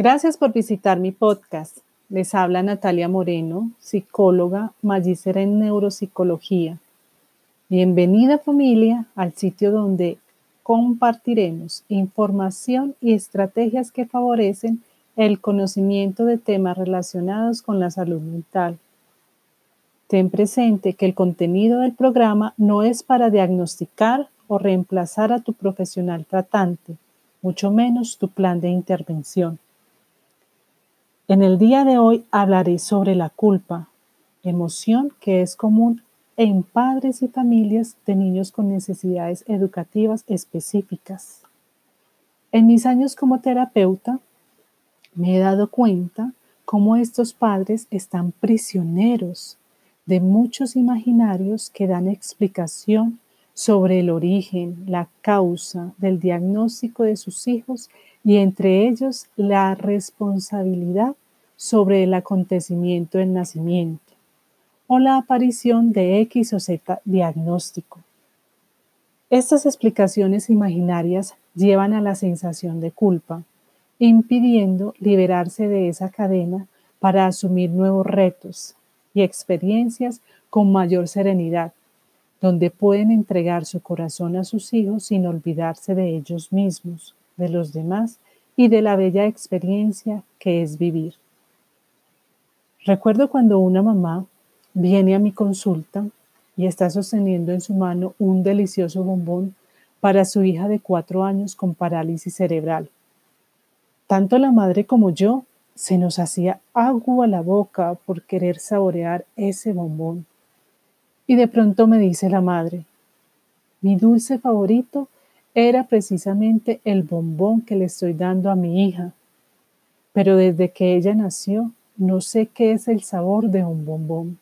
Gracias por visitar mi podcast. Les habla Natalia Moreno, psicóloga, magíster en neuropsicología. Bienvenida familia al sitio donde compartiremos información y estrategias que favorecen el conocimiento de temas relacionados con la salud mental. Ten presente que el contenido del programa no es para diagnosticar o reemplazar a tu profesional tratante, mucho menos tu plan de intervención. En el día de hoy hablaré sobre la culpa, emoción que es común en padres y familias de niños con necesidades educativas específicas. En mis años como terapeuta, me he dado cuenta cómo estos padres están prisioneros de muchos imaginarios que dan explicación sobre el origen, la causa del diagnóstico de sus hijos y entre ellos la responsabilidad sobre el acontecimiento del nacimiento o la aparición de X o Z diagnóstico. Estas explicaciones imaginarias llevan a la sensación de culpa, impidiendo liberarse de esa cadena para asumir nuevos retos y experiencias con mayor serenidad, donde pueden entregar su corazón a sus hijos sin olvidarse de ellos mismos, de los demás y de la bella experiencia que es vivir. Recuerdo cuando una mamá viene a mi consulta y está sosteniendo en su mano un delicioso bombón para su hija de cuatro años con parálisis cerebral. Tanto la madre como yo se nos hacía agua a la boca por querer saborear ese bombón. Y de pronto me dice la madre, mi dulce favorito era precisamente el bombón que le estoy dando a mi hija, pero desde que ella nació no sé qué es el sabor de un bombón.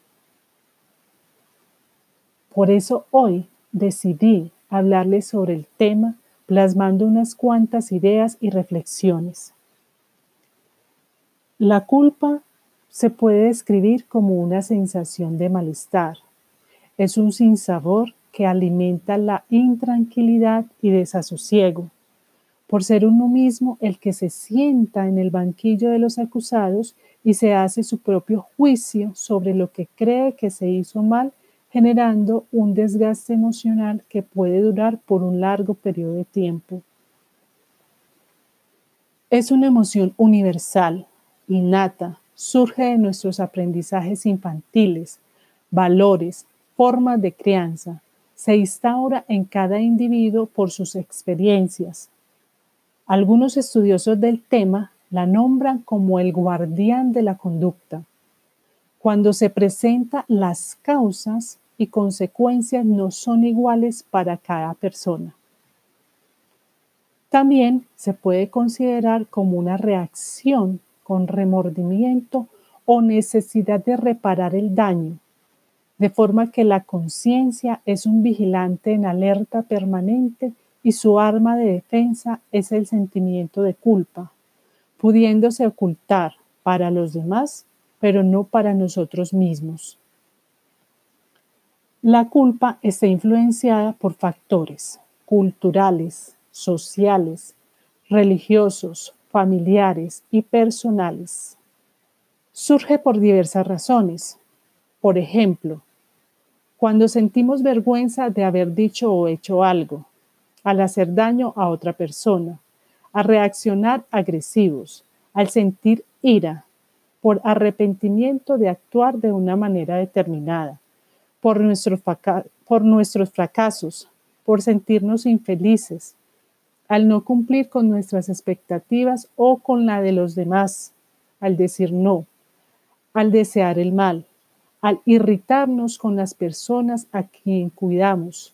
Por eso hoy decidí hablarles sobre el tema plasmando unas cuantas ideas y reflexiones. La culpa se puede describir como una sensación de malestar. Es un sinsabor que alimenta la intranquilidad y desasosiego. Por ser uno mismo el que se sienta en el banquillo de los acusados y se hace su propio juicio sobre lo que cree que se hizo mal, generando un desgaste emocional que puede durar por un largo periodo de tiempo. Es una emoción universal, innata, surge de nuestros aprendizajes infantiles, valores, formas de crianza, se instaura en cada individuo por sus experiencias. Algunos estudiosos del tema la nombran como el guardián de la conducta. Cuando se presentan las causas y consecuencias no son iguales para cada persona. También se puede considerar como una reacción con remordimiento o necesidad de reparar el daño, de forma que la conciencia es un vigilante en alerta permanente y su arma de defensa es el sentimiento de culpa, pudiéndose ocultar para los demás, pero no para nosotros mismos. La culpa está influenciada por factores culturales, sociales, religiosos, familiares y personales. Surge por diversas razones. Por ejemplo, cuando sentimos vergüenza de haber dicho o hecho algo, al hacer daño a otra persona, a reaccionar agresivos, al sentir ira, por arrepentimiento de actuar de una manera determinada, por, por nuestros fracasos, por sentirnos infelices, al no cumplir con nuestras expectativas o con la de los demás, al decir no, al desear el mal, al irritarnos con las personas a quien cuidamos.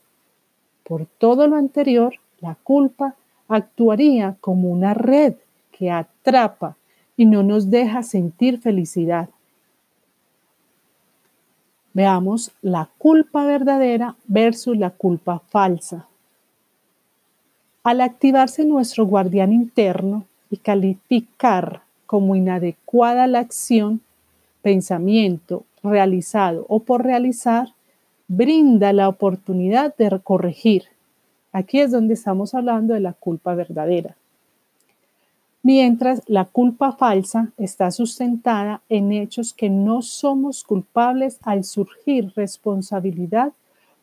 Por todo lo anterior, la culpa actuaría como una red que atrapa y no nos deja sentir felicidad. Veamos la culpa verdadera versus la culpa falsa. Al activarse nuestro guardián interno y calificar como inadecuada la acción, pensamiento realizado o por realizar, brinda la oportunidad de corregir. Aquí es donde estamos hablando de la culpa verdadera. mientras la culpa falsa está sustentada en hechos que no somos culpables al surgir responsabilidad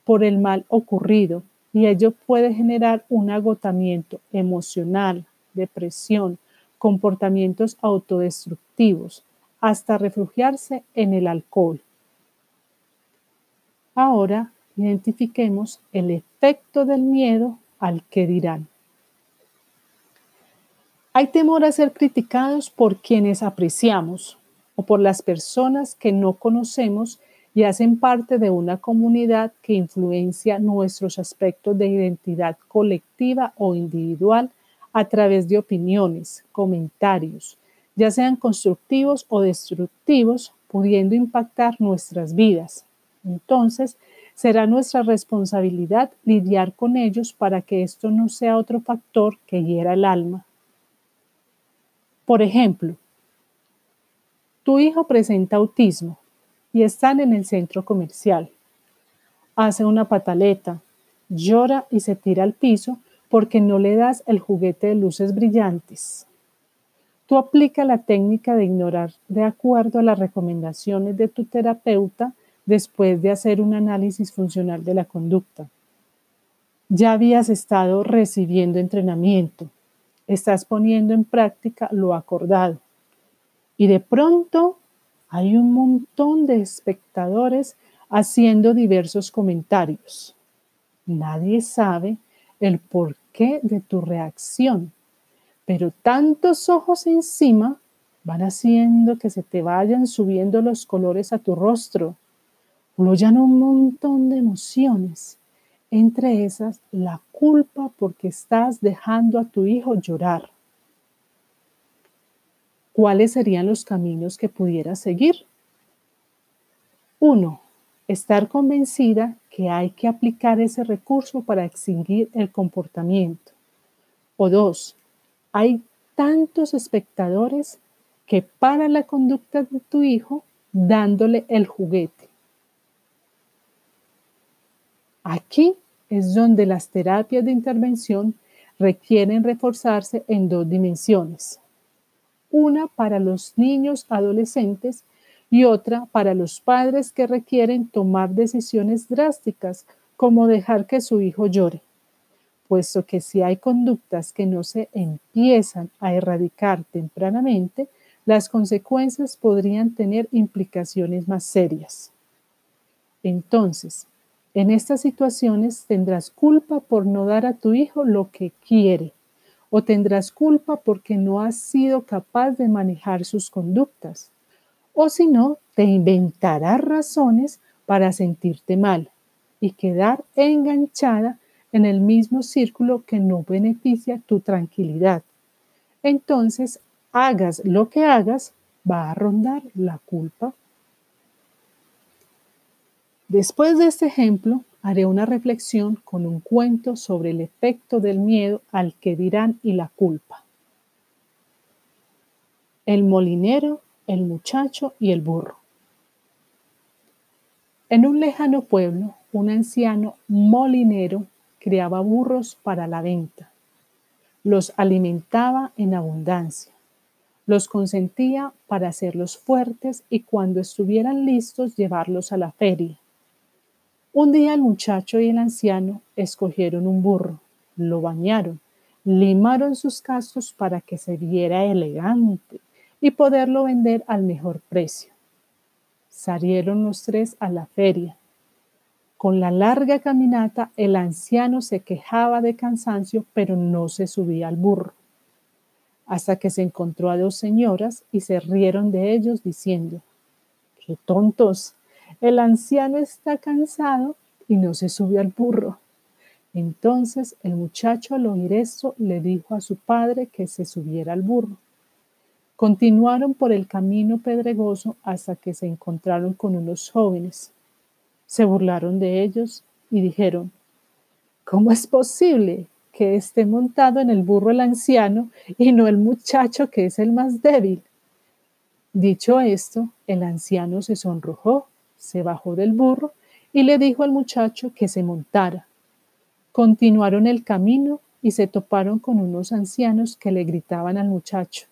por el mal ocurrido y ello puede generar un agotamiento emocional, depresión, comportamientos autodestructivos, hasta refugiarse en el alcohol. Ahora identifiquemos el efecto del miedo al que dirán. Hay temor a ser criticados por quienes apreciamos o por las personas que no conocemos y hacen parte de una comunidad que influencia nuestros aspectos de identidad colectiva o individual a través de opiniones, comentarios, ya sean constructivos o destructivos, pudiendo impactar nuestras vidas. Entonces, será nuestra responsabilidad lidiar con ellos para que esto no sea otro factor que hiera el alma. Por ejemplo, tu hijo presenta autismo y están en el centro comercial. Hace una pataleta, llora y se tira al piso porque no le das el juguete de luces brillantes. Tú aplica la técnica de ignorar de acuerdo a las recomendaciones de tu terapeuta después de hacer un análisis funcional de la conducta. Ya habías estado recibiendo entrenamiento, estás poniendo en práctica lo acordado. Y de pronto hay un montón de espectadores haciendo diversos comentarios. Nadie sabe el porqué de tu reacción, pero tantos ojos encima van haciendo que se te vayan subiendo los colores a tu rostro. Fluyan un montón de emociones entre esas la culpa porque estás dejando a tu hijo llorar. ¿Cuáles serían los caminos que pudieras seguir? Uno, estar convencida que hay que aplicar ese recurso para extinguir el comportamiento. O dos, hay tantos espectadores que paran la conducta de tu hijo dándole el juguete. Aquí es donde las terapias de intervención requieren reforzarse en dos dimensiones. Una para los niños adolescentes y otra para los padres que requieren tomar decisiones drásticas como dejar que su hijo llore, puesto que si hay conductas que no se empiezan a erradicar tempranamente, las consecuencias podrían tener implicaciones más serias. Entonces, en estas situaciones tendrás culpa por no dar a tu hijo lo que quiere o tendrás culpa porque no has sido capaz de manejar sus conductas. O si no, te inventarás razones para sentirte mal y quedar enganchada en el mismo círculo que no beneficia tu tranquilidad. Entonces, hagas lo que hagas, va a rondar la culpa Después de este ejemplo, haré una reflexión con un cuento sobre el efecto del miedo al que dirán y la culpa. El molinero, el muchacho y el burro. En un lejano pueblo, un anciano molinero criaba burros para la venta. Los alimentaba en abundancia. Los consentía para hacerlos fuertes y cuando estuvieran listos llevarlos a la feria. Un día el muchacho y el anciano escogieron un burro, lo bañaron, limaron sus cascos para que se viera elegante y poderlo vender al mejor precio. Salieron los tres a la feria. Con la larga caminata, el anciano se quejaba de cansancio, pero no se subía al burro, hasta que se encontró a dos señoras y se rieron de ellos diciendo, ¡qué tontos! El anciano está cansado y no se subió al burro. Entonces el muchacho al oír esto le dijo a su padre que se subiera al burro. Continuaron por el camino pedregoso hasta que se encontraron con unos jóvenes. Se burlaron de ellos y dijeron, ¿cómo es posible que esté montado en el burro el anciano y no el muchacho que es el más débil? Dicho esto, el anciano se sonrojó se bajó del burro y le dijo al muchacho que se montara. Continuaron el camino y se toparon con unos ancianos que le gritaban al muchacho,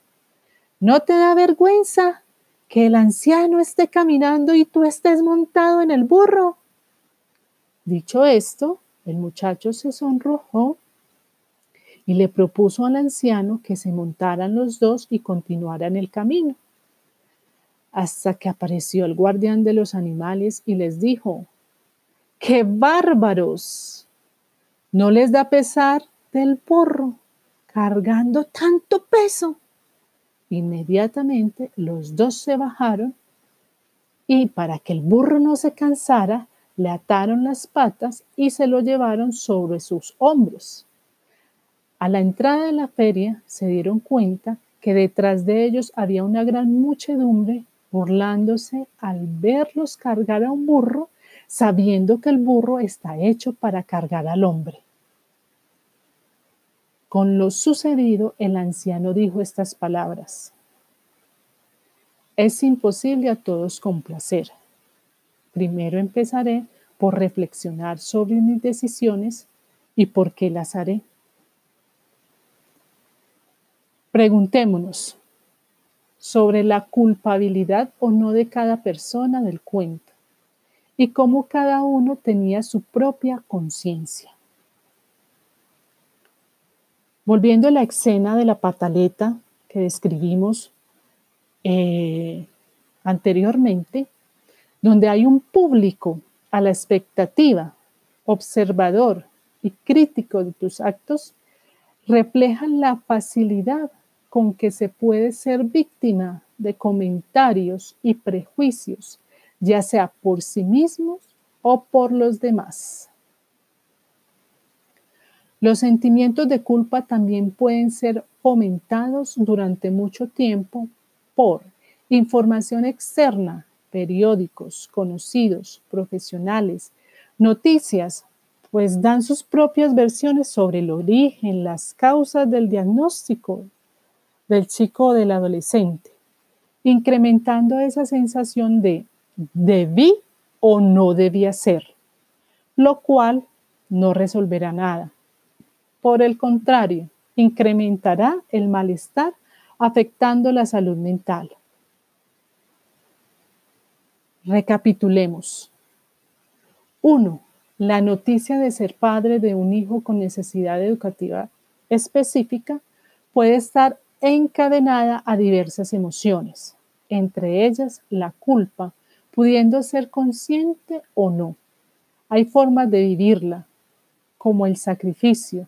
¿no te da vergüenza que el anciano esté caminando y tú estés montado en el burro? Dicho esto, el muchacho se sonrojó y le propuso al anciano que se montaran los dos y continuaran el camino, hasta que apareció el guardián de los animales y les dijo, ¡qué bárbaros! ¿No les da pesar del burro cargando tanto peso? Inmediatamente los dos se bajaron y para que el burro no se cansara, le ataron las patas y se lo llevaron sobre sus hombros. A la entrada de la feria se dieron cuenta que detrás de ellos había una gran muchedumbre burlándose al verlos cargar a un burro, sabiendo que el burro está hecho para cargar al hombre. Con lo sucedido, el anciano dijo estas palabras. Es imposible a todos complacer. Primero empezaré por reflexionar sobre mis decisiones y por qué las haré. Preguntémonos sobre la culpabilidad o no de cada persona del cuento y cómo cada uno tenía su propia conciencia. Volviendo a la escena de la pataleta que describimos eh, anteriormente, donde hay un público a la expectativa, observador y crítico de tus actos, reflejan la facilidad con que se puede ser víctima de comentarios y prejuicios, ya sea por sí mismos o por los demás. Los sentimientos de culpa también pueden ser fomentados durante mucho tiempo por información externa, periódicos, conocidos, profesionales, noticias, pues dan sus propias versiones sobre el origen, las causas del diagnóstico del chico o del adolescente, incrementando esa sensación de debí o no debía ser, lo cual no resolverá nada. Por el contrario, incrementará el malestar afectando la salud mental. Recapitulemos. 1. La noticia de ser padre de un hijo con necesidad educativa específica puede estar encadenada a diversas emociones, entre ellas la culpa, pudiendo ser consciente o no. Hay formas de vivirla, como el sacrificio,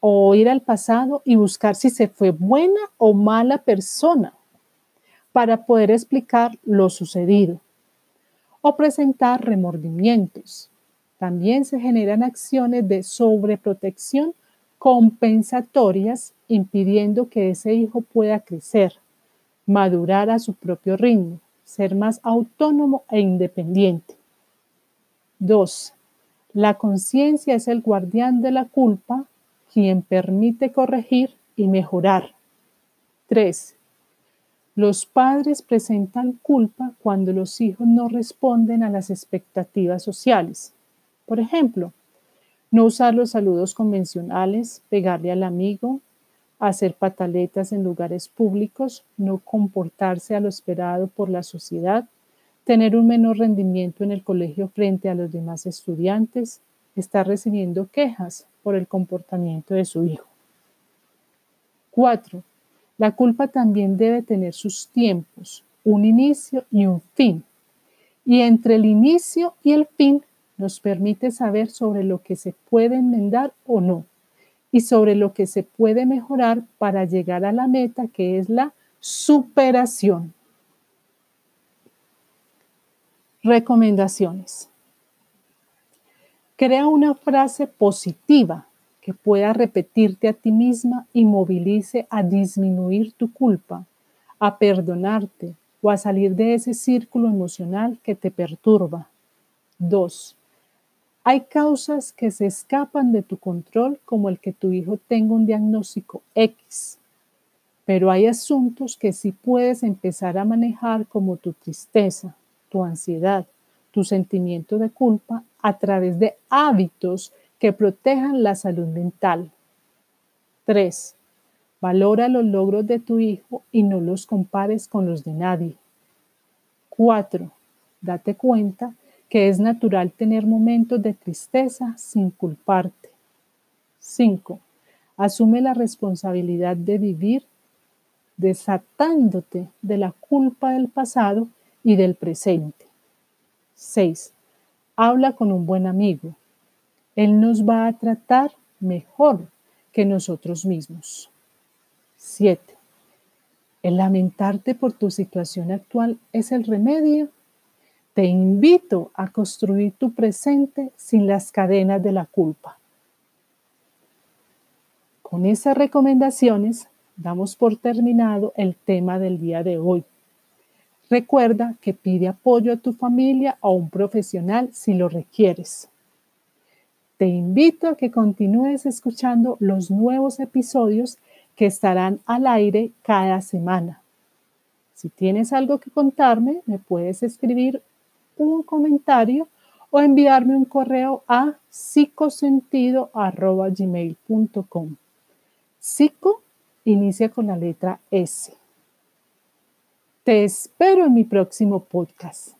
o ir al pasado y buscar si se fue buena o mala persona para poder explicar lo sucedido, o presentar remordimientos. También se generan acciones de sobreprotección compensatorias impidiendo que ese hijo pueda crecer, madurar a su propio ritmo, ser más autónomo e independiente. 2. La conciencia es el guardián de la culpa, quien permite corregir y mejorar. 3. Los padres presentan culpa cuando los hijos no responden a las expectativas sociales. Por ejemplo, no usar los saludos convencionales, pegarle al amigo, hacer pataletas en lugares públicos, no comportarse a lo esperado por la sociedad, tener un menor rendimiento en el colegio frente a los demás estudiantes, estar recibiendo quejas por el comportamiento de su hijo. 4. La culpa también debe tener sus tiempos, un inicio y un fin. Y entre el inicio y el fin nos permite saber sobre lo que se puede enmendar o no y sobre lo que se puede mejorar para llegar a la meta que es la superación. Recomendaciones. Crea una frase positiva que pueda repetirte a ti misma y movilice a disminuir tu culpa, a perdonarte o a salir de ese círculo emocional que te perturba. 2. Hay causas que se escapan de tu control, como el que tu hijo tenga un diagnóstico X, pero hay asuntos que sí puedes empezar a manejar como tu tristeza, tu ansiedad, tu sentimiento de culpa a través de hábitos que protejan la salud mental, 3. Valora los logros de tu hijo y no los compares con los de nadie. 4. Date cuenta que es natural tener momentos de tristeza sin culparte. 5. Asume la responsabilidad de vivir desatándote de la culpa del pasado y del presente. 6. Habla con un buen amigo. Él nos va a tratar mejor que nosotros mismos. 7. ¿El lamentarte por tu situación actual es el remedio? Te invito a construir tu presente sin las cadenas de la culpa. Con esas recomendaciones damos por terminado el tema del día de hoy. Recuerda que pide apoyo a tu familia o a un profesional si lo requieres. Te invito a que continúes escuchando los nuevos episodios que estarán al aire cada semana. Si tienes algo que contarme, me puedes escribir un comentario o enviarme un correo a psicosentido.gmail.com. Psico inicia con la letra S. Te espero en mi próximo podcast.